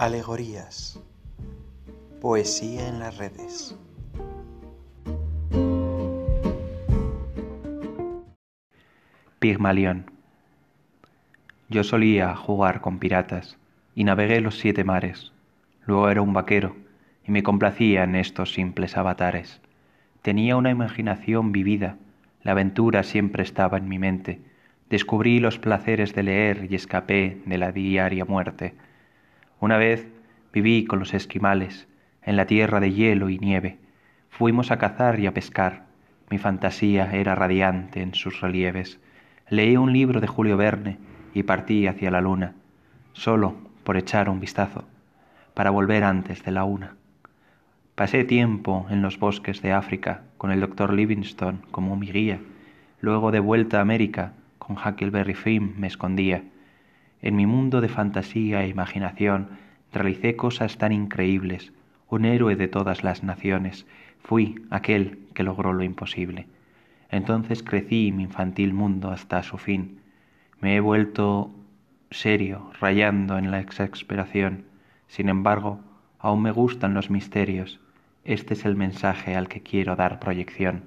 Alegorías. Poesía en las redes. Pigmalión. Yo solía jugar con piratas y navegué los siete mares. Luego era un vaquero y me complacía en estos simples avatares. Tenía una imaginación vivida, la aventura siempre estaba en mi mente. Descubrí los placeres de leer y escapé de la diaria muerte una vez viví con los esquimales en la tierra de hielo y nieve. Fuimos a cazar y a pescar. Mi fantasía era radiante en sus relieves. Leí un libro de Julio Verne y partí hacia la luna, solo por echar un vistazo, para volver antes de la una. Pasé tiempo en los bosques de África con el doctor Livingstone como mi guía. Luego de vuelta a América, con Huckleberry Finn me escondía. En mi mundo de fantasía e imaginación realicé cosas tan increíbles, un héroe de todas las naciones, fui aquel que logró lo imposible. Entonces crecí mi infantil mundo hasta su fin. Me he vuelto serio, rayando en la exasperación. Sin embargo, aún me gustan los misterios. Este es el mensaje al que quiero dar proyección.